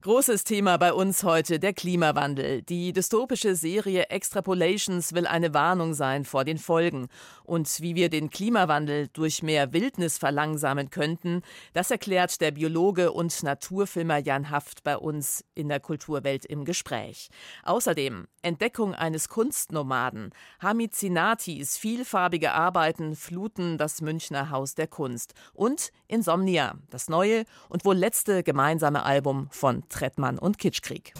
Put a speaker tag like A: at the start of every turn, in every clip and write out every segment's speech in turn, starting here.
A: Großes Thema bei uns heute der Klimawandel. Die dystopische Serie Extrapolations will eine Warnung sein vor den Folgen. Und wie wir den Klimawandel durch mehr Wildnis verlangsamen könnten, das erklärt der Biologe und Naturfilmer Jan Haft bei uns in der Kulturwelt im Gespräch. Außerdem Entdeckung eines Kunstnomaden. Hamid Zinatis vielfarbige Arbeiten fluten das Münchner Haus der Kunst. Und Insomnia, das neue und wohl letzte gemeinsame Album von Trettmann und Kitschkrieg.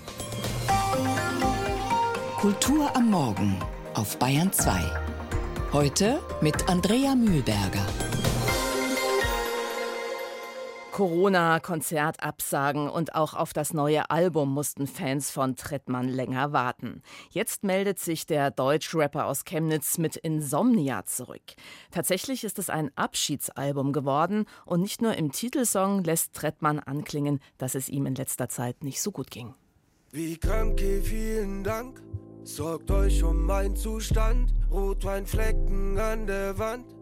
B: Kultur am Morgen auf Bayern 2. Heute mit Andrea Mühlberger.
A: Corona-Konzertabsagen und auch auf das neue Album mussten Fans von Trettmann länger warten. Jetzt meldet sich der Deutschrapper aus Chemnitz mit Insomnia zurück. Tatsächlich ist es ein Abschiedsalbum geworden und nicht nur im Titelsong lässt Trettmann anklingen, dass es ihm in letzter Zeit nicht so gut ging.
C: Wie krank, vielen Dank. Sorgt euch um meinen Zustand. Rotweinflecken an der Wand.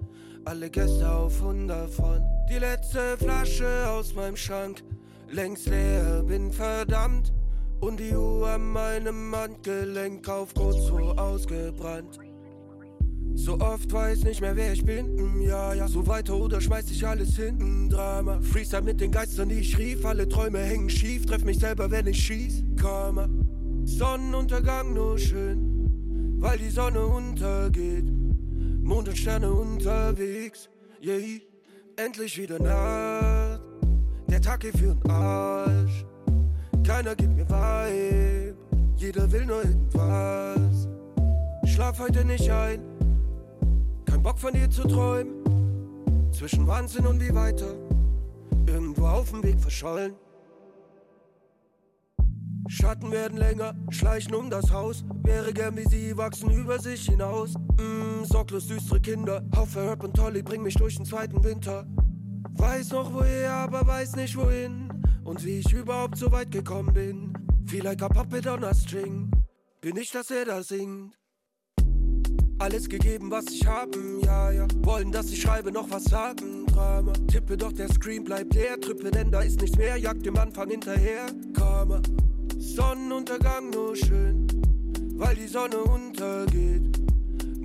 C: Alle Gäste auf 100 von. Die letzte Flasche aus meinem Schrank. Längst leer, bin verdammt. Und die Uhr an meinem Handgelenk auf kurz vor ausgebrannt. So oft weiß nicht mehr, wer ich bin. Hm, ja, ja, so weiter oder schmeiß ich alles hinten. Drama. Freestyle mit den Geistern, die ich rief. Alle Träume hängen schief. Treff mich selber, wenn ich schieß. Karma. Sonnenuntergang nur schön, weil die Sonne untergeht. Mond und Sterne unterwegs, yeah. Endlich wieder Nacht, der Tag geht für den Arsch. Keiner gibt mir Vibe, jeder will nur irgendwas. Schlaf heute nicht ein, kein Bock von dir zu träumen. Zwischen Wahnsinn und wie weiter, irgendwo auf dem Weg verschollen. Schatten werden länger, schleichen um das Haus. Wäre gern wie sie, wachsen über sich hinaus. Mm, sorglos düstere Kinder. Haufe Herb und Tolly bring mich durch den zweiten Winter. Weiß noch woher, aber weiß nicht wohin. Und wie ich überhaupt so weit gekommen bin. Feel like a puppet on a string. Bin ich, dass er da singt. Alles gegeben, was ich haben, ja, ja. Wollen, dass ich schreibe, noch was sagen, Drama. Tippe, doch der Screen bleibt leer. Trippe, denn da ist nichts mehr. Jagd dem Anfang hinterher, Karma. Sonnenuntergang nur schön, weil die Sonne untergeht.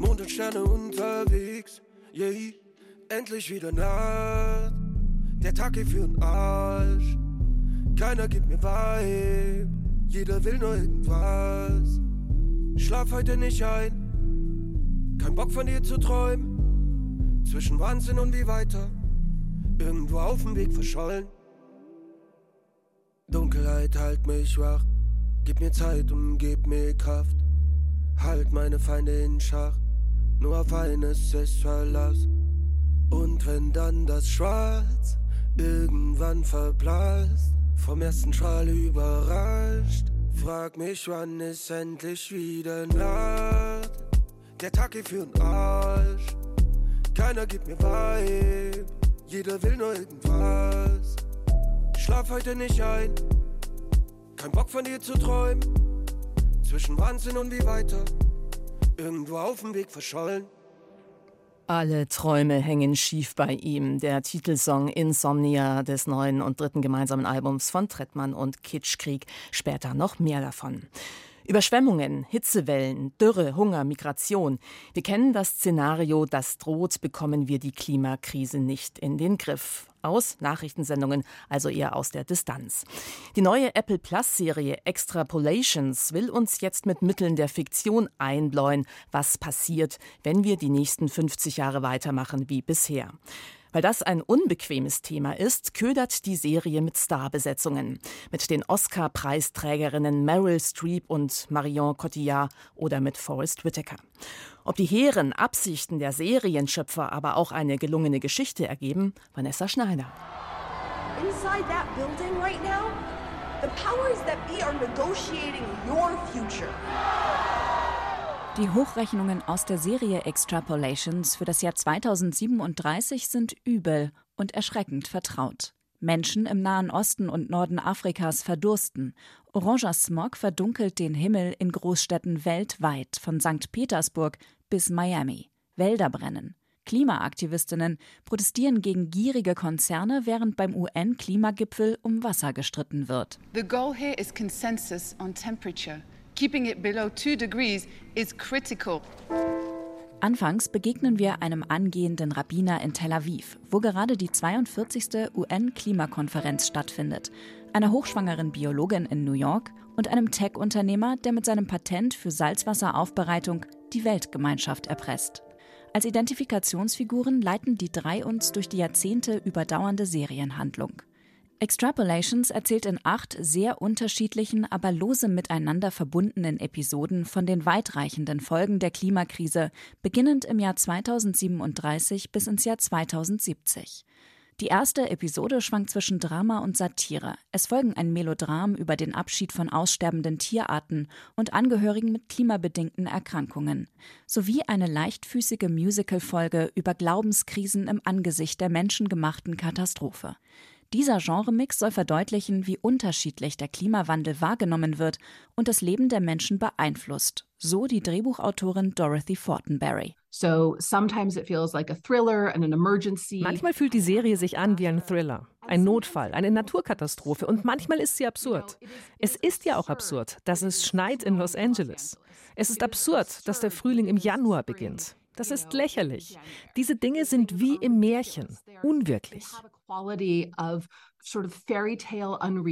C: Mond und Sterne unterwegs, yeah. Endlich wieder Nacht, der Tag geht für den Arsch. Keiner gibt mir Vibe, jeder will nur irgendwas. Schlaf heute nicht ein, kein Bock von dir zu träumen. Zwischen Wahnsinn und wie weiter, irgendwo auf dem Weg verschollen. Dunkelheit halt mich wach, gib mir Zeit und gib mir Kraft. Halt meine Feinde in Schach, nur auf eines ist Verlass. Und wenn dann das Schwarz irgendwann verblasst, vom ersten Strahl überrascht, frag mich, wann ist endlich wieder Nacht. Der Tag geht für den Arsch, keiner gibt mir Vibe, jeder will nur irgendwas. Schlaf heute nicht ein. Kein Bock von dir zu träumen. Zwischen Wahnsinn und wie weiter. Irgendwo auf dem Weg verschollen.
A: Alle Träume hängen schief bei ihm. Der Titelsong Insomnia des neuen und dritten gemeinsamen Albums von Trettmann und Kitschkrieg. Später noch mehr davon. Überschwemmungen, Hitzewellen, Dürre, Hunger, Migration. Wir kennen das Szenario, das droht, bekommen wir die Klimakrise nicht in den Griff aus Nachrichtensendungen, also eher aus der Distanz. Die neue Apple Plus-Serie Extrapolations will uns jetzt mit Mitteln der Fiktion einbläuen, was passiert, wenn wir die nächsten 50 Jahre weitermachen wie bisher. Weil das ein unbequemes Thema ist, ködert die Serie mit Starbesetzungen. Mit den Oscar-Preisträgerinnen Meryl Streep und Marion Cotillard oder mit Forrest Whitaker. Ob die hehren Absichten der Serienschöpfer aber auch eine gelungene Geschichte ergeben, Vanessa Schneider. Inside that building right now, the powers that be are negotiating your future.
D: Die Hochrechnungen aus der Serie Extrapolations für das Jahr 2037 sind übel und erschreckend vertraut. Menschen im Nahen Osten und Norden Afrikas verdursten. Oranger Smog verdunkelt den Himmel in Großstädten weltweit, von St. Petersburg bis Miami. Wälder brennen. Klimaaktivistinnen protestieren gegen gierige Konzerne, während beim UN-Klimagipfel um Wasser gestritten wird.
E: The goal here is consensus on temperature. Keeping it below 2 degrees is critical.
D: Anfangs begegnen wir einem angehenden Rabbiner in Tel Aviv, wo gerade die 42. UN-Klimakonferenz stattfindet, einer hochschwangeren Biologin in New York und einem Tech-Unternehmer, der mit seinem Patent für Salzwasseraufbereitung die Weltgemeinschaft erpresst. Als Identifikationsfiguren leiten die drei uns durch die Jahrzehnte überdauernde Serienhandlung. Extrapolations erzählt in acht sehr unterschiedlichen, aber lose miteinander verbundenen Episoden von den weitreichenden Folgen der Klimakrise, beginnend im Jahr 2037 bis ins Jahr 2070. Die erste Episode schwankt zwischen Drama und Satire. Es folgen ein Melodram über den Abschied von aussterbenden Tierarten und Angehörigen mit klimabedingten Erkrankungen, sowie eine leichtfüßige Musicalfolge über Glaubenskrisen im Angesicht der menschengemachten Katastrophe. Dieser Genremix soll verdeutlichen, wie unterschiedlich der Klimawandel wahrgenommen wird und das Leben der Menschen beeinflusst. So die Drehbuchautorin Dorothy Fortenberry.
F: So sometimes it feels like a thriller and an emergency.
G: Manchmal fühlt die Serie sich an wie ein Thriller, ein Notfall, eine Naturkatastrophe und manchmal ist sie absurd. Es ist ja auch absurd, dass es schneit in Los Angeles. Es ist absurd, dass der Frühling im Januar beginnt. Das ist lächerlich. Diese Dinge sind wie im Märchen, unwirklich.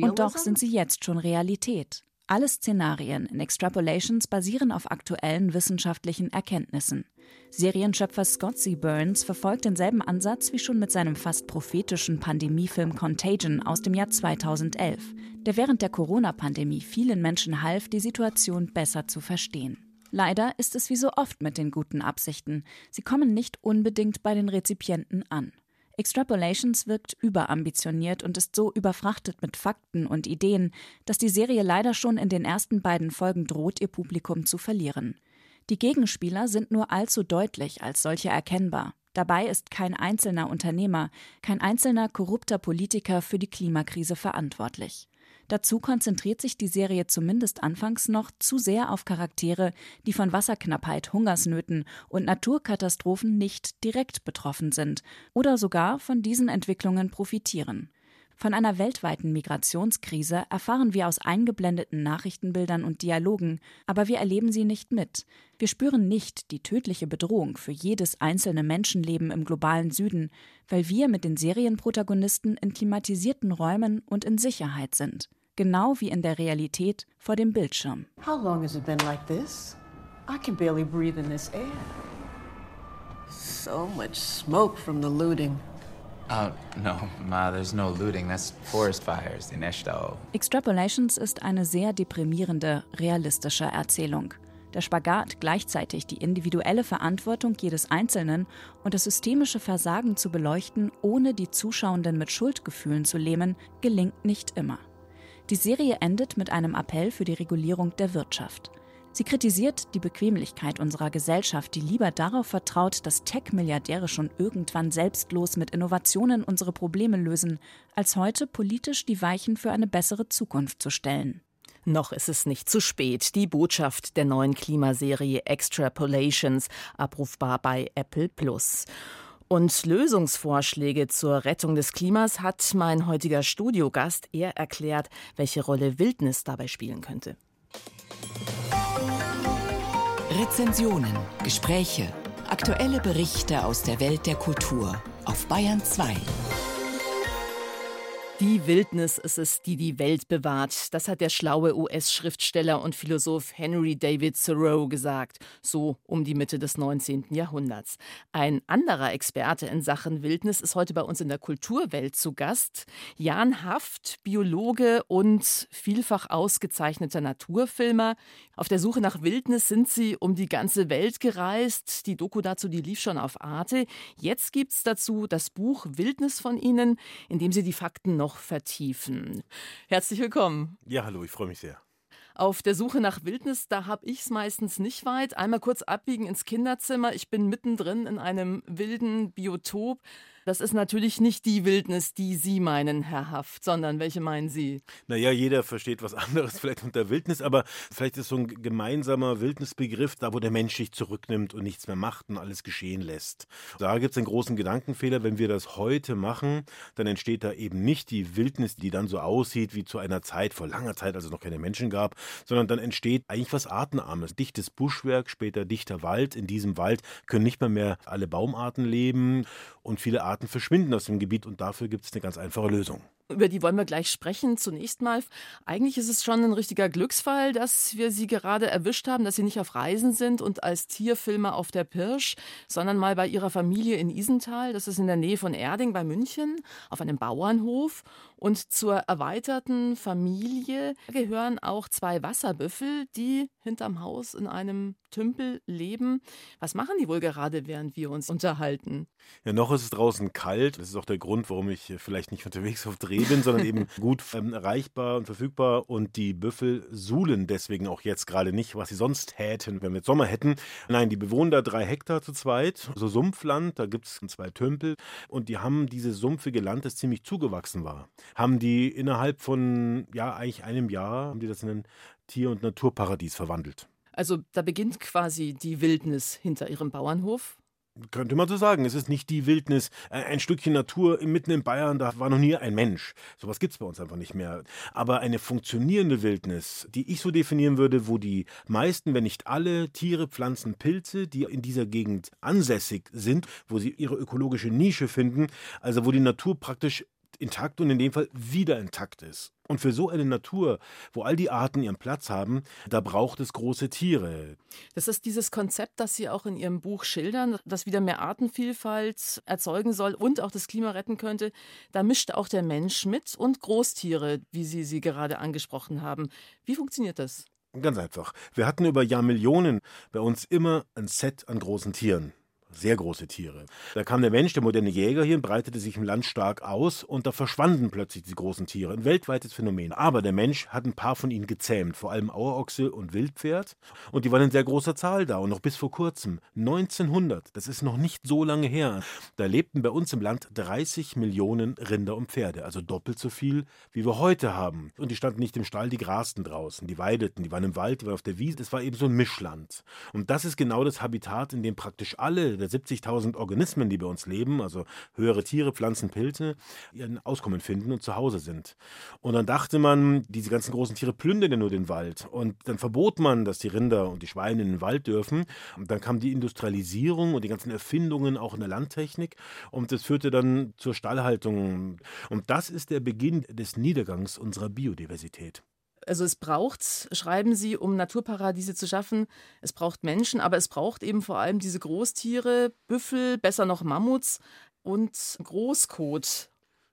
D: Und doch sind sie jetzt schon Realität. Alle Szenarien in Extrapolations basieren auf aktuellen wissenschaftlichen Erkenntnissen. Serienschöpfer Scott C. Burns verfolgt denselben Ansatz wie schon mit seinem fast prophetischen Pandemiefilm Contagion aus dem Jahr 2011, der während der Corona-Pandemie vielen Menschen half, die Situation besser zu verstehen. Leider ist es wie so oft mit den guten Absichten. Sie kommen nicht unbedingt bei den Rezipienten an. Extrapolations wirkt überambitioniert und ist so überfrachtet mit Fakten und Ideen, dass die Serie leider schon in den ersten beiden Folgen droht, ihr Publikum zu verlieren. Die Gegenspieler sind nur allzu deutlich als solche erkennbar. Dabei ist kein einzelner Unternehmer, kein einzelner korrupter Politiker für die Klimakrise verantwortlich. Dazu konzentriert sich die Serie zumindest anfangs noch zu sehr auf Charaktere, die von Wasserknappheit, Hungersnöten und Naturkatastrophen nicht direkt betroffen sind oder sogar von diesen Entwicklungen profitieren. Von einer weltweiten Migrationskrise erfahren wir aus eingeblendeten Nachrichtenbildern und Dialogen, aber wir erleben sie nicht mit. Wir spüren nicht die tödliche Bedrohung für jedes einzelne Menschenleben im globalen Süden, weil wir mit den Serienprotagonisten in klimatisierten Räumen und in Sicherheit sind genau wie in der Realität vor dem Bildschirm. How long has it been like this? I can barely breathe in this air.
H: So much smoke from the looting.
I: Oh, no, Ma, there's no looting. That's forest fires in Eshtau.
D: Extrapolations ist eine sehr deprimierende, realistische Erzählung. Der Spagat, gleichzeitig die individuelle Verantwortung jedes Einzelnen und das systemische Versagen zu beleuchten, ohne die Zuschauenden mit Schuldgefühlen zu lähmen, gelingt nicht immer. Die Serie endet mit einem Appell für die Regulierung der Wirtschaft. Sie kritisiert die Bequemlichkeit unserer Gesellschaft, die lieber darauf vertraut, dass Tech-Milliardäre schon irgendwann selbstlos mit Innovationen unsere Probleme lösen, als heute politisch die Weichen für eine bessere Zukunft zu stellen.
A: Noch ist es nicht zu spät. Die Botschaft der neuen Klimaserie Extrapolations, abrufbar bei Apple Plus. Und Lösungsvorschläge zur Rettung des Klimas hat mein heutiger Studiogast. Er erklärt, welche Rolle Wildnis dabei spielen könnte.
B: Rezensionen, Gespräche, aktuelle Berichte aus der Welt der Kultur auf Bayern 2.
A: Die Wildnis ist es, die die Welt bewahrt. Das hat der schlaue US-Schriftsteller und Philosoph Henry David Thoreau gesagt, so um die Mitte des 19. Jahrhunderts. Ein anderer Experte in Sachen Wildnis ist heute bei uns in der Kulturwelt zu Gast. Jan Haft, Biologe und vielfach ausgezeichneter Naturfilmer. Auf der Suche nach Wildnis sind sie um die ganze Welt gereist. Die Doku dazu, die lief schon auf Arte. Jetzt gibt es dazu das Buch Wildnis von Ihnen, in dem Sie die Fakten noch noch vertiefen. Herzlich willkommen.
J: Ja, hallo, ich freue mich sehr.
A: Auf der Suche nach Wildnis, da habe ich es meistens nicht weit. Einmal kurz abbiegen ins Kinderzimmer. Ich bin mittendrin in einem wilden Biotop. Das ist natürlich nicht die Wildnis, die Sie meinen, Herr Haft, sondern welche meinen Sie?
J: Naja, jeder versteht was anderes vielleicht unter Wildnis, aber vielleicht ist so ein gemeinsamer Wildnisbegriff da, wo der Mensch sich zurücknimmt und nichts mehr macht und alles geschehen lässt. Da gibt es einen großen Gedankenfehler. Wenn wir das heute machen, dann entsteht da eben nicht die Wildnis, die dann so aussieht wie zu einer Zeit, vor langer Zeit, als es noch keine Menschen gab, sondern dann entsteht eigentlich was Artenarmes. Dichtes Buschwerk, später dichter Wald. In diesem Wald können nicht mehr mehr alle Baumarten leben und viele Arten verschwinden aus dem Gebiet und dafür gibt es eine ganz einfache Lösung.
A: Über die wollen wir gleich sprechen. Zunächst mal, eigentlich ist es schon ein richtiger Glücksfall, dass wir Sie gerade erwischt haben, dass Sie nicht auf Reisen sind und als Tierfilmer auf der Pirsch, sondern mal bei Ihrer Familie in Isental. Das ist in der Nähe von Erding bei München, auf einem Bauernhof. Und zur erweiterten Familie gehören auch zwei Wasserbüffel, die hinterm Haus in einem Tümpel leben. Was machen die wohl gerade, während wir uns unterhalten?
J: Ja, noch ist es draußen kalt. Das ist auch der Grund, warum ich vielleicht nicht unterwegs auf Dreh bin, sondern eben gut ähm, erreichbar und verfügbar. Und die Büffel suhlen deswegen auch jetzt gerade nicht, was sie sonst hätten, wenn wir jetzt Sommer hätten. Nein, die bewohnen da drei Hektar zu zweit, so Sumpfland. Da gibt es zwei Tümpel. Und die haben dieses sumpfige Land, das ziemlich zugewachsen war haben die innerhalb von ja eigentlich einem Jahr haben die das in ein Tier- und Naturparadies verwandelt.
A: Also da beginnt quasi die Wildnis hinter ihrem Bauernhof.
J: Könnte man so sagen. Es ist nicht die Wildnis, ein Stückchen Natur mitten in Bayern, da war noch nie ein Mensch. Sowas gibt es bei uns einfach nicht mehr. Aber eine funktionierende Wildnis, die ich so definieren würde, wo die meisten, wenn nicht alle Tiere, Pflanzen, Pilze, die in dieser Gegend ansässig sind, wo sie ihre ökologische Nische finden, also wo die Natur praktisch intakt und in dem Fall wieder intakt ist. Und für so eine Natur, wo all die Arten ihren Platz haben, da braucht es große Tiere.
A: Das ist dieses Konzept, das Sie auch in Ihrem Buch schildern, das wieder mehr Artenvielfalt erzeugen soll und auch das Klima retten könnte. Da mischt auch der Mensch mit und Großtiere, wie Sie sie gerade angesprochen haben. Wie funktioniert das?
J: Ganz einfach. Wir hatten über Jahrmillionen bei uns immer ein Set an großen Tieren sehr große Tiere. Da kam der Mensch, der moderne Jäger hier, breitete sich im Land stark aus und da verschwanden plötzlich die großen Tiere. Ein weltweites Phänomen. Aber der Mensch hat ein paar von ihnen gezähmt, vor allem Auerochse und Wildpferd. Und die waren in sehr großer Zahl da und noch bis vor kurzem, 1900, das ist noch nicht so lange her, da lebten bei uns im Land 30 Millionen Rinder und Pferde, also doppelt so viel, wie wir heute haben. Und die standen nicht im Stall, die grasten draußen, die weideten, die waren im Wald, die waren auf der Wiese. Das war eben so ein Mischland. Und das ist genau das Habitat, in dem praktisch alle der 70.000 Organismen, die bei uns leben, also höhere Tiere, Pflanzen, Pilze, ihren Auskommen finden und zu Hause sind. Und dann dachte man, diese ganzen großen Tiere plündern ja nur den Wald. Und dann verbot man, dass die Rinder und die Schweine in den Wald dürfen. Und dann kam die Industrialisierung und die ganzen Erfindungen auch in der Landtechnik. Und das führte dann zur Stallhaltung. Und das ist der Beginn des Niedergangs unserer Biodiversität.
A: Also es braucht, schreiben Sie, um Naturparadiese zu schaffen, es braucht Menschen, aber es braucht eben vor allem diese Großtiere, Büffel, besser noch Mammuts und Großkot.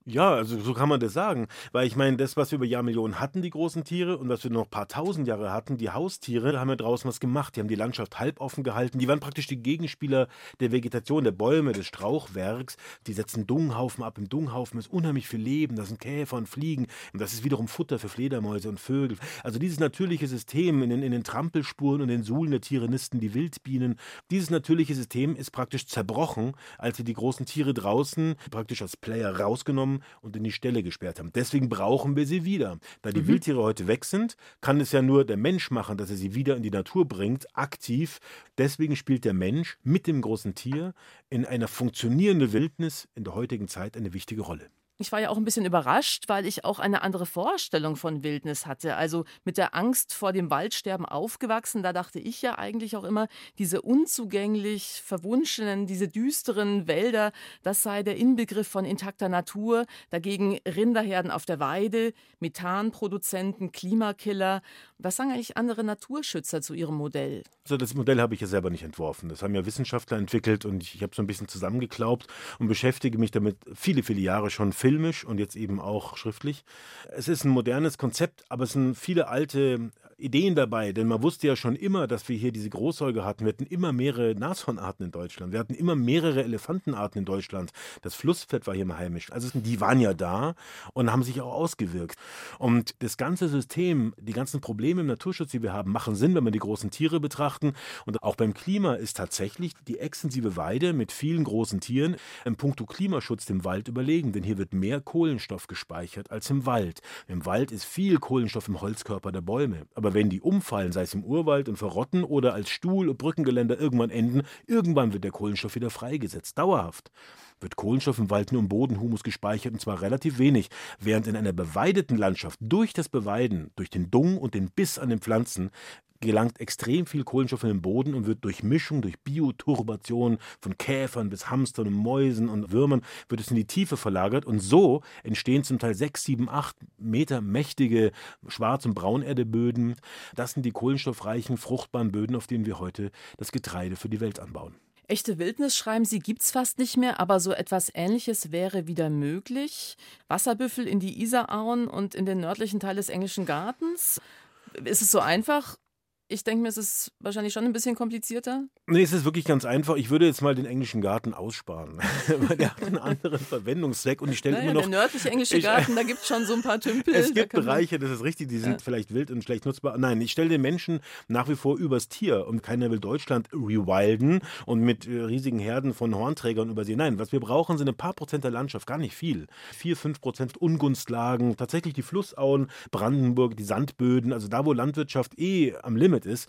J: Ja, also so kann man das sagen. Weil ich meine, das, was wir über Jahrmillionen hatten, die großen Tiere, und was wir noch ein paar tausend Jahre hatten, die Haustiere, haben ja draußen was gemacht. Die haben die Landschaft halboffen gehalten. Die waren praktisch die Gegenspieler der Vegetation, der Bäume, des Strauchwerks. Die setzen Dunghaufen ab. Im Dunghaufen ist unheimlich viel Leben. Da sind Käfer und Fliegen. Und das ist wiederum Futter für Fledermäuse und Vögel. Also dieses natürliche System in den, in den Trampelspuren und den Suhlen der Tiere nisten die Wildbienen. Dieses natürliche System ist praktisch zerbrochen, als wir die großen Tiere draußen praktisch als Player rausgenommen und in die Stelle gesperrt haben. Deswegen brauchen wir sie wieder. Da die mhm. Wildtiere heute weg sind, kann es ja nur der Mensch machen, dass er sie wieder in die Natur bringt, aktiv. Deswegen spielt der Mensch mit dem großen Tier in einer funktionierenden Wildnis in der heutigen Zeit eine wichtige Rolle.
A: Ich war ja auch ein bisschen überrascht, weil ich auch eine andere Vorstellung von Wildnis hatte. Also mit der Angst vor dem Waldsterben aufgewachsen, da dachte ich ja eigentlich auch immer, diese unzugänglich verwunschenen, diese düsteren Wälder, das sei der Inbegriff von intakter Natur. Dagegen Rinderherden auf der Weide, Methanproduzenten, Klimakiller. Was sagen eigentlich andere Naturschützer zu ihrem Modell?
J: Also das Modell habe ich ja selber nicht entworfen. Das haben ja Wissenschaftler entwickelt und ich, ich habe so ein bisschen zusammengeklaubt und beschäftige mich damit viele, viele Jahre schon filmisch und jetzt eben auch schriftlich. Es ist ein modernes Konzept, aber es sind viele alte Ideen dabei, denn man wusste ja schon immer, dass wir hier diese Großsäuger hatten. Wir hatten immer mehrere Nashornarten in Deutschland. Wir hatten immer mehrere Elefantenarten in Deutschland. Das Flusspferd war hier mal heimisch. Also die waren ja da und haben sich auch ausgewirkt. Und das ganze System, die ganzen Probleme im Naturschutz, die wir haben, machen Sinn, wenn wir die großen Tiere betrachten. Und auch beim Klima ist tatsächlich die extensive Weide mit vielen großen Tieren im Punkto Klimaschutz dem Wald überlegen, denn hier wird mehr Kohlenstoff gespeichert als im Wald. Im Wald ist viel Kohlenstoff im Holzkörper der Bäume. Aber wenn die umfallen, sei es im Urwald und verrotten oder als Stuhl- und Brückengeländer irgendwann enden, irgendwann wird der Kohlenstoff wieder freigesetzt, dauerhaft wird Kohlenstoff im Wald nur im Bodenhumus gespeichert und zwar relativ wenig, während in einer beweideten Landschaft durch das Beweiden, durch den Dung und den Biss an den Pflanzen gelangt extrem viel Kohlenstoff in den Boden und wird durch Mischung, durch Bioturbation von Käfern bis Hamstern und Mäusen und Würmern, wird es in die Tiefe verlagert und so entstehen zum Teil sechs, sieben, acht Meter mächtige Schwarz- und Braunerdeböden. Das sind die kohlenstoffreichen, fruchtbaren Böden, auf denen wir heute das Getreide für die Welt anbauen.
A: Echte Wildnis, schreiben Sie, gibt es fast nicht mehr, aber so etwas Ähnliches wäre wieder möglich. Wasserbüffel in die Isarauen und in den nördlichen Teil des Englischen Gartens. Ist es so einfach? Ich denke mir, es ist wahrscheinlich schon ein bisschen komplizierter.
J: Nee, es ist wirklich ganz einfach. Ich würde jetzt mal den englischen Garten aussparen, weil der hat einen anderen Verwendungszweck und ich stelle naja, immer noch.
A: Der nördliche englische Garten, ich, da gibt es schon so ein paar Tümpel.
J: Es gibt Bereiche, das ist richtig, die sind ja. vielleicht wild und schlecht nutzbar. Nein, ich stelle den Menschen nach wie vor übers Tier und keiner will Deutschland rewilden und mit äh, riesigen Herden von Hornträgern übersehen. Nein, was wir brauchen, sind ein paar Prozent der Landschaft, gar nicht viel. Vier, fünf Prozent Ungunstlagen, tatsächlich die Flussauen, Brandenburg, die Sandböden, also da, wo Landwirtschaft eh am Limit damit ist,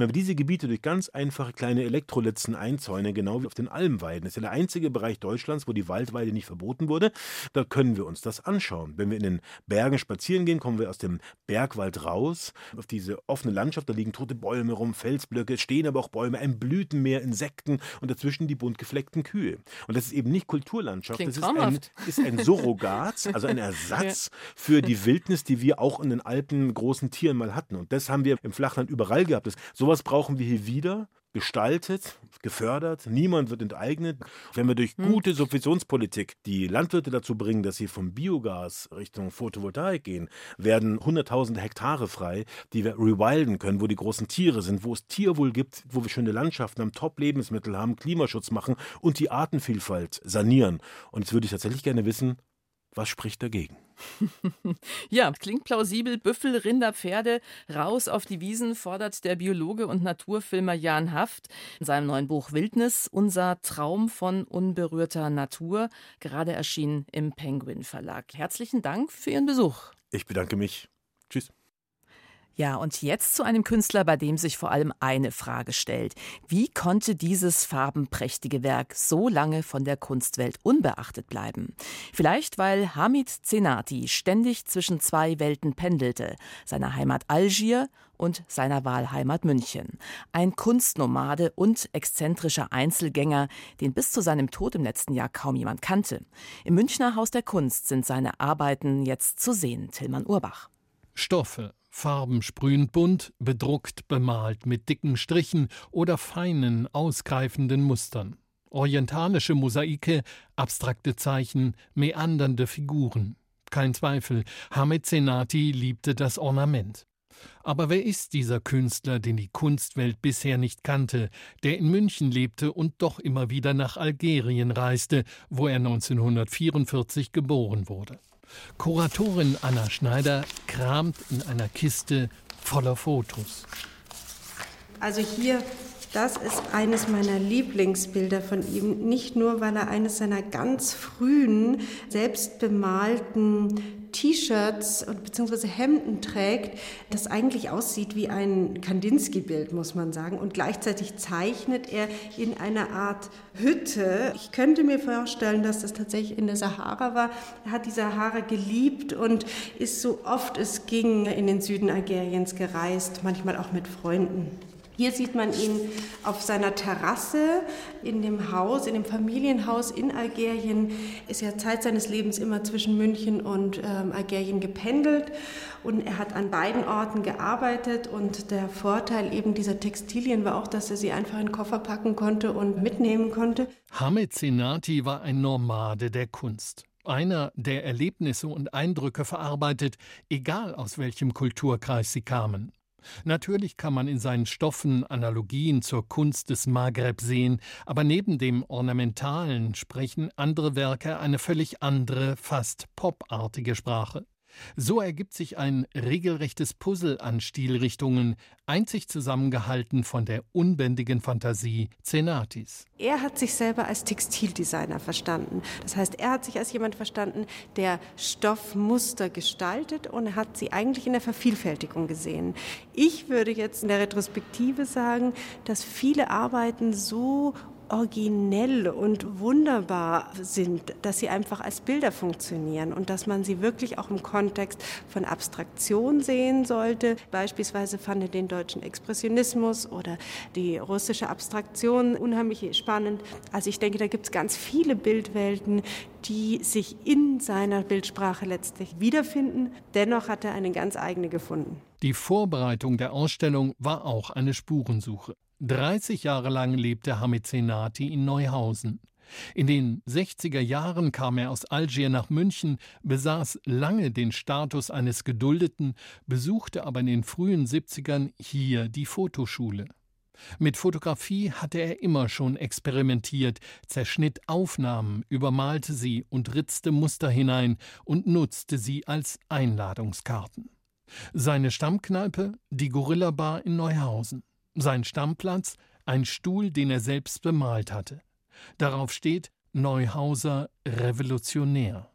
J: wenn wir diese Gebiete durch ganz einfache kleine Elektrolitzen einzäunen, genau wie auf den Almweiden, das ist ja der einzige Bereich Deutschlands, wo die Waldweide nicht verboten wurde, da können wir uns das anschauen. Wenn wir in den Bergen spazieren gehen, kommen wir aus dem Bergwald raus, auf diese offene Landschaft, da liegen tote Bäume rum, Felsblöcke, stehen aber auch Bäume, ein Blütenmeer, Insekten und dazwischen die bunt gefleckten Kühe. Und das ist eben nicht Kulturlandschaft,
A: Klingt
J: das ist ein, ist ein, Surrogat, also ein Ersatz ja. für die Wildnis, die wir auch in den Alpen großen Tieren mal hatten. Und das haben wir im Flachland überall gehabt. Das, so Sowas brauchen wir hier wieder gestaltet, gefördert, niemand wird enteignet. Wenn wir durch hm. gute Subventionspolitik die Landwirte dazu bringen, dass sie vom Biogas Richtung Photovoltaik gehen, werden hunderttausende Hektare frei, die wir rewilden können, wo die großen Tiere sind, wo es Tierwohl gibt, wo wir schöne Landschaften haben, Top-Lebensmittel haben, Klimaschutz machen und die Artenvielfalt sanieren. Und jetzt würde ich tatsächlich gerne wissen, was spricht dagegen?
A: ja, klingt plausibel. Büffel, Rinder, Pferde, raus auf die Wiesen fordert der Biologe und Naturfilmer Jan Haft in seinem neuen Buch Wildnis, unser Traum von unberührter Natur, gerade erschienen im Penguin Verlag. Herzlichen Dank für Ihren Besuch.
J: Ich bedanke mich. Tschüss.
A: Ja, und jetzt zu einem Künstler, bei dem sich vor allem eine Frage stellt. Wie konnte dieses farbenprächtige Werk so lange von der Kunstwelt unbeachtet bleiben? Vielleicht, weil Hamid Zenati ständig zwischen zwei Welten pendelte, seiner Heimat Algier und seiner Wahlheimat München. Ein Kunstnomade und exzentrischer Einzelgänger, den bis zu seinem Tod im letzten Jahr kaum jemand kannte. Im Münchner Haus der Kunst sind seine Arbeiten jetzt zu sehen, Tillmann Urbach.
K: Stoffe, farbensprühend bunt, bedruckt, bemalt mit dicken Strichen oder feinen, ausgreifenden Mustern. Orientalische Mosaike, abstrakte Zeichen, meandernde Figuren. Kein Zweifel, Hamed Senati liebte das Ornament. Aber wer ist dieser Künstler, den die Kunstwelt bisher nicht kannte, der in München lebte und doch immer wieder nach Algerien reiste, wo er 1944 geboren wurde? Kuratorin Anna Schneider kramt in einer Kiste voller Fotos.
L: Also hier, das ist eines meiner Lieblingsbilder von ihm. Nicht nur, weil er eines seiner ganz frühen, selbst bemalten T-Shirts beziehungsweise Hemden trägt, das eigentlich aussieht wie ein Kandinsky-Bild, muss man sagen. Und gleichzeitig zeichnet er in einer Art Hütte. Ich könnte mir vorstellen, dass das tatsächlich in der Sahara war. Er hat die Sahara geliebt und ist so oft es ging in den Süden Algeriens gereist, manchmal auch mit Freunden. Hier sieht man ihn auf seiner Terrasse in dem Haus, in dem Familienhaus in Algerien. Ist ja Zeit seines Lebens immer zwischen München und ähm, Algerien gependelt und er hat an beiden Orten gearbeitet und der Vorteil eben dieser Textilien war auch, dass er sie einfach in den Koffer packen konnte und mitnehmen konnte.
K: Hamed Senati war ein Nomade der Kunst. Einer, der Erlebnisse und Eindrücke verarbeitet, egal aus welchem Kulturkreis sie kamen. Natürlich kann man in seinen Stoffen Analogien zur Kunst des Maghreb sehen, aber neben dem Ornamentalen sprechen andere Werke eine völlig andere, fast popartige Sprache. So ergibt sich ein regelrechtes Puzzle an Stilrichtungen, einzig zusammengehalten von der unbändigen Fantasie Zenatis.
L: Er hat sich selber als Textildesigner verstanden. Das heißt, er hat sich als jemand verstanden, der Stoffmuster gestaltet und hat sie eigentlich in der Vervielfältigung gesehen. Ich würde jetzt in der Retrospektive sagen, dass viele Arbeiten so originell und wunderbar sind, dass sie einfach als Bilder funktionieren und dass man sie wirklich auch im Kontext von Abstraktion sehen sollte. Beispielsweise fand ich den deutschen Expressionismus oder die russische Abstraktion unheimlich spannend. Also ich denke, da gibt es ganz viele Bildwelten, die sich in seiner Bildsprache letztlich wiederfinden. Dennoch hat er eine ganz eigene gefunden.
K: Die Vorbereitung der Ausstellung war auch eine Spurensuche. 30 Jahre lang lebte Hamid Senati in Neuhausen. In den 60er Jahren kam er aus Algier nach München, besaß lange den Status eines Geduldeten, besuchte aber in den frühen 70ern hier die Fotoschule. Mit Fotografie hatte er immer schon experimentiert, zerschnitt Aufnahmen, übermalte sie und ritzte Muster hinein und nutzte sie als Einladungskarten. Seine Stammkneipe, die Gorilla Bar in Neuhausen. Sein Stammplatz ein Stuhl, den er selbst bemalt hatte. Darauf steht Neuhauser Revolutionär.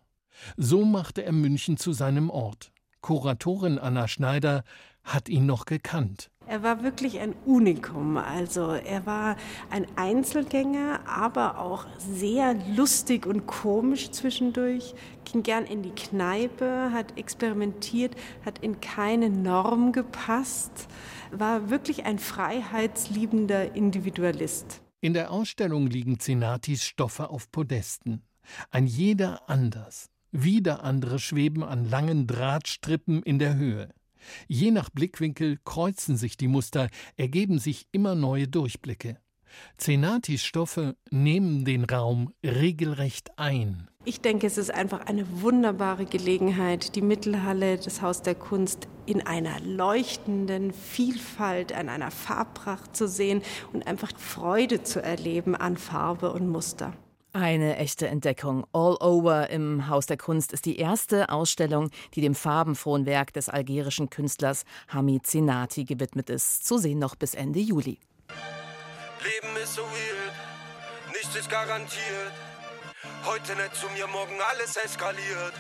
K: So machte er München zu seinem Ort. Kuratorin Anna Schneider hat ihn noch gekannt.
L: Er war wirklich ein Unikum. Also er war ein Einzelgänger, aber auch sehr lustig und komisch zwischendurch. Ging gern in die Kneipe, hat experimentiert, hat in keine Norm gepasst war wirklich ein freiheitsliebender Individualist.
K: In der Ausstellung liegen Zenatis Stoffe auf Podesten. Ein jeder anders. Wieder andere schweben an langen Drahtstrippen in der Höhe. Je nach Blickwinkel kreuzen sich die Muster, ergeben sich immer neue Durchblicke. Zenatis Stoffe nehmen den Raum regelrecht ein.
L: Ich denke, es ist einfach eine wunderbare Gelegenheit, die Mittelhalle, das Haus der Kunst in einer leuchtenden Vielfalt, an einer Farbpracht zu sehen und einfach Freude zu erleben an Farbe und Muster.
A: Eine echte Entdeckung. All Over im Haus der Kunst ist die erste Ausstellung, die dem farbenfrohen Werk des algerischen Künstlers Hamid Zinati gewidmet ist. Zu sehen noch bis Ende Juli.
C: Leben ist so weird, nichts ist garantiert. Heute nicht zu mir, morgen alles eskaliert.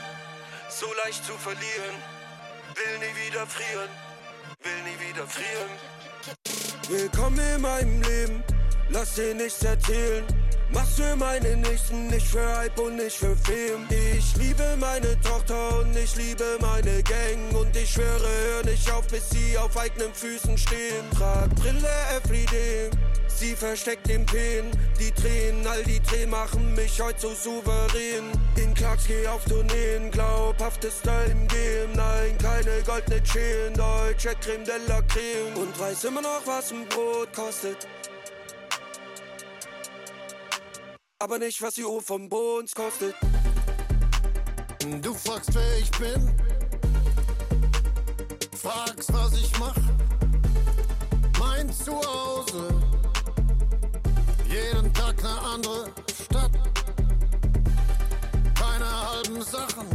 C: So leicht zu verlieren, will nie wieder frieren, will nie wieder frieren. Willkommen in meinem Leben, lass dir nichts erzählen. Mach's für meine Nächsten, nicht für Hype und nicht für Fame. Ich liebe meine Tochter und ich liebe meine Gang. Und ich schwöre, hör nicht auf, bis sie auf eigenen Füßen stehen. Trag Brille everyday. Sie versteckt den Pen, die Tränen, all die Tränen machen mich heute so souverän. In Clarks geh auf Tourneen, glaubhaftes im Game. Nein, keine goldene Chain, deutsche Creme de la Creme. Und weiß immer noch, was ein Brot kostet. aber nicht, was die Uhr vom Bones kostet.
M: Du fragst, wer ich bin, fragst, was ich mach. Mein Zuhause, jeden Tag eine andere Stadt. Keine halben Sachen,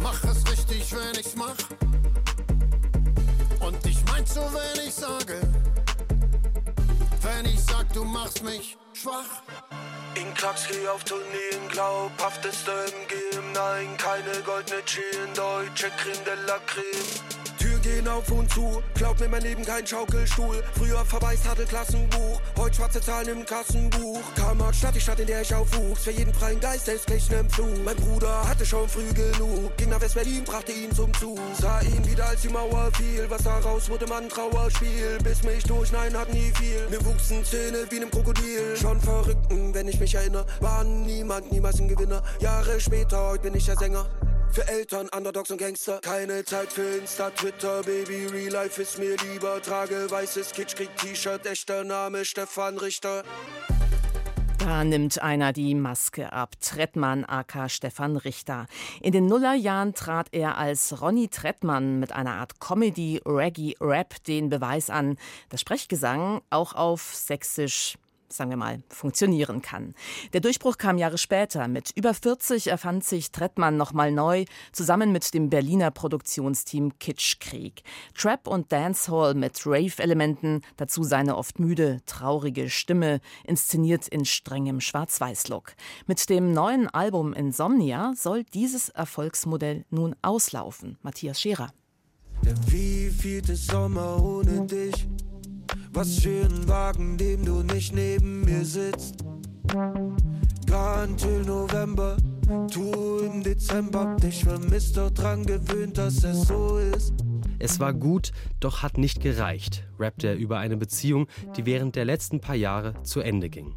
M: mach es richtig, wenn ich's mach. Und ich mein so, wenn ich sage, wenn ich sag, du machst mich schwach.
C: In Klacks geh auf Tourneen, glaubhafteste im Game. Nein, keine goldene Chain, deutsche Creme de la Creme gehen auf und zu. Glaub mir mein Leben kein Schaukelstuhl. Früher verbeißt hatte Klassenbuch, heute schwarze Zahlen im Kassenbuch. Kammer Stadt, die Stadt, in der ich aufwuchs. Für jeden freien Geist, der ist gleich nem Flug. Mein Bruder hatte schon früh genug. Ging nach West-Berlin, brachte ihn zum Zug. Sah ihn wieder, als die Mauer fiel. Was daraus wurde, man Trauerspiel. Bis mich durch, nein, hat nie viel. Mir wuchsen Zähne wie nem Krokodil. Schon verrückten, wenn ich mich erinnere. War niemand, niemals ein Gewinner. Jahre später, heute bin ich der Sänger. Für Eltern, Underdogs und Gangster. Keine Zeit für Insta, Twitter, Baby. Real Life ist mir lieber. Trage weißes Kitschkrieg, T-Shirt. Echter Name Stefan Richter.
A: Da nimmt einer die Maske ab. Trettmann aka Stefan Richter. In den Nullerjahren trat er als Ronny Trettmann mit einer Art Comedy, Reggae, Rap den Beweis an, dass Sprechgesang auch auf Sächsisch sagen wir mal, funktionieren kann. Der Durchbruch kam Jahre später. Mit über 40 erfand sich Trettmann nochmal neu, zusammen mit dem Berliner Produktionsteam Kitschkrieg. Trap und Dancehall mit Rave-Elementen, dazu seine oft müde, traurige Stimme, inszeniert in strengem Schwarz-Weiß-Look. Mit dem neuen Album Insomnia soll dieses Erfolgsmodell nun auslaufen. Matthias Scherer.
C: Der wievielte Sommer ohne dich? Was für ein Wagen, dem du nicht neben mir sitzt. Gone till November, du im Dezember. Dich vermisst, doch dran gewöhnt, dass es so ist.
N: Es war gut, doch hat nicht gereicht, rappt er über eine Beziehung, die während der letzten paar Jahre zu Ende ging.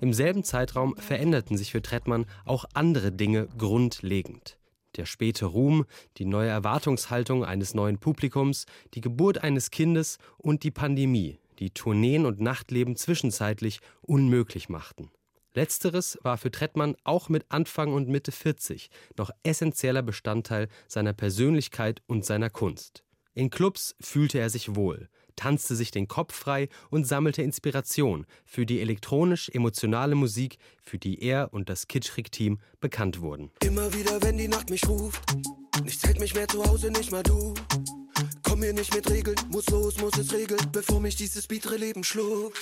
N: Im selben Zeitraum veränderten sich für Trettmann auch andere Dinge grundlegend. Der späte Ruhm, die neue Erwartungshaltung eines neuen Publikums, die Geburt eines Kindes und die Pandemie, die Tourneen und Nachtleben zwischenzeitlich unmöglich machten. Letzteres war für Trettmann auch mit Anfang und Mitte 40 noch essentieller Bestandteil seiner Persönlichkeit und seiner Kunst. In Clubs fühlte er sich wohl, tanzte sich den Kopf frei und sammelte Inspiration für die elektronisch-emotionale Musik, für die er und das Kitschrig-Team bekannt wurden.
C: Immer wieder, wenn die Nacht mich ruft, nichts hält mich mehr zu Hause, nicht mal du. Komm mir nicht mit Regeln, muss los, muss es regeln, bevor mich dieses biedere Leben schlug.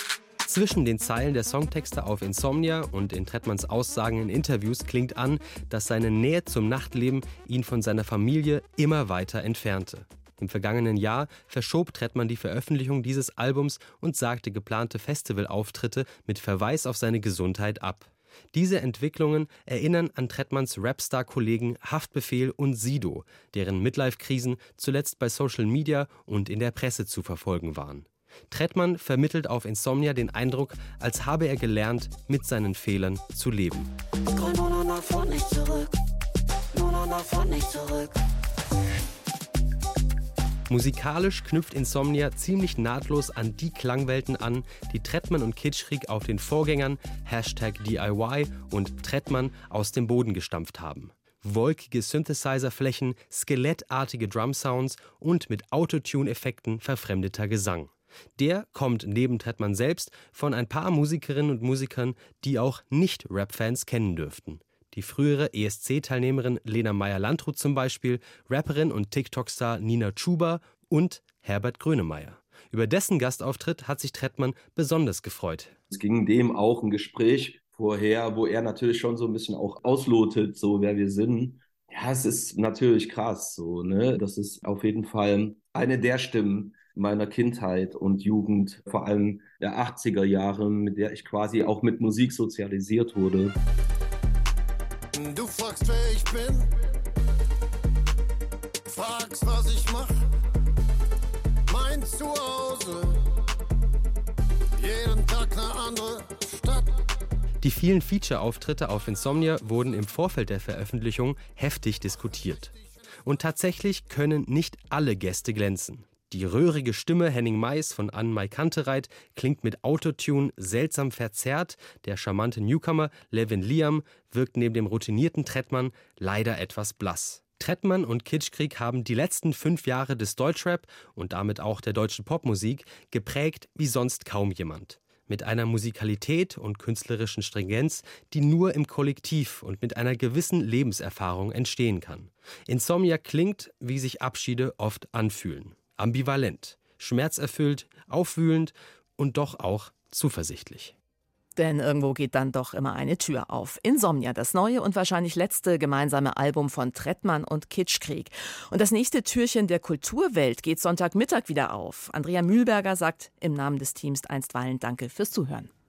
N: Zwischen den Zeilen der Songtexte auf Insomnia und in Trettmanns Aussagen in Interviews klingt an, dass seine Nähe zum Nachtleben ihn von seiner Familie immer weiter entfernte. Im vergangenen Jahr verschob Trettmann die Veröffentlichung dieses Albums und sagte geplante Festivalauftritte mit Verweis auf seine Gesundheit ab. Diese Entwicklungen erinnern an Trettmanns Rapstar-Kollegen Haftbefehl und Sido, deren Midlife-Krisen zuletzt bei Social Media und in der Presse zu verfolgen waren. Trettmann vermittelt auf Insomnia den Eindruck, als habe er gelernt, mit seinen Fehlern zu leben. Nur noch nach vorne, nicht zurück. Nur noch nach vorne, nicht zurück. Musikalisch knüpft Insomnia ziemlich nahtlos an die Klangwelten an, die Trettmann und Kitschrig auf den Vorgängern Hashtag DIY und Trettmann aus dem Boden gestampft haben. Wolkige Synthesizer-Flächen, skelettartige Drum-Sounds und mit Autotune-Effekten verfremdeter Gesang. Der kommt neben Trettmann selbst von ein paar Musikerinnen und Musikern, die auch Nicht-Rap-Fans kennen dürften. Die frühere ESC-Teilnehmerin Lena Meyer-Landrut zum Beispiel, Rapperin und TikTok-Star Nina Chuba und Herbert Grönemeyer. Über dessen Gastauftritt hat sich Trettmann besonders gefreut.
O: Es ging dem auch ein Gespräch vorher, wo er natürlich schon so ein bisschen auch auslotet, so wer wir sind. Ja, es ist natürlich krass, so, ne? Das ist auf jeden Fall eine der Stimmen meiner Kindheit und Jugend, vor allem der 80er Jahre, mit der ich quasi auch mit Musik sozialisiert wurde.
M: Du fragst, wer ich bin, fragst, was ich mach. Mein Zuhause, jeden Tag eine andere Stadt.
N: Die vielen Feature-Auftritte auf Insomnia wurden im Vorfeld der Veröffentlichung heftig diskutiert. Und tatsächlich können nicht alle Gäste glänzen. Die röhrige Stimme Henning Mais von Ann-Mai Kantereit klingt mit Autotune seltsam verzerrt. Der charmante Newcomer Levin Liam wirkt neben dem routinierten Trettmann leider etwas blass. Trettmann und Kitschkrieg haben die letzten fünf Jahre des Deutschrap und damit auch der deutschen Popmusik geprägt wie sonst kaum jemand. Mit einer Musikalität und künstlerischen Stringenz, die nur im Kollektiv und mit einer gewissen Lebenserfahrung entstehen kann. Insomnia klingt, wie sich Abschiede oft anfühlen ambivalent, schmerzerfüllt, aufwühlend und doch auch zuversichtlich.
A: Denn irgendwo geht dann doch immer eine Tür auf. Insomnia, das neue und wahrscheinlich letzte gemeinsame Album von Trettmann und Kitschkrieg. Und das nächste Türchen der Kulturwelt geht Sonntagmittag wieder auf. Andrea Mühlberger sagt im Namen des Teams einstweilen Danke fürs Zuhören.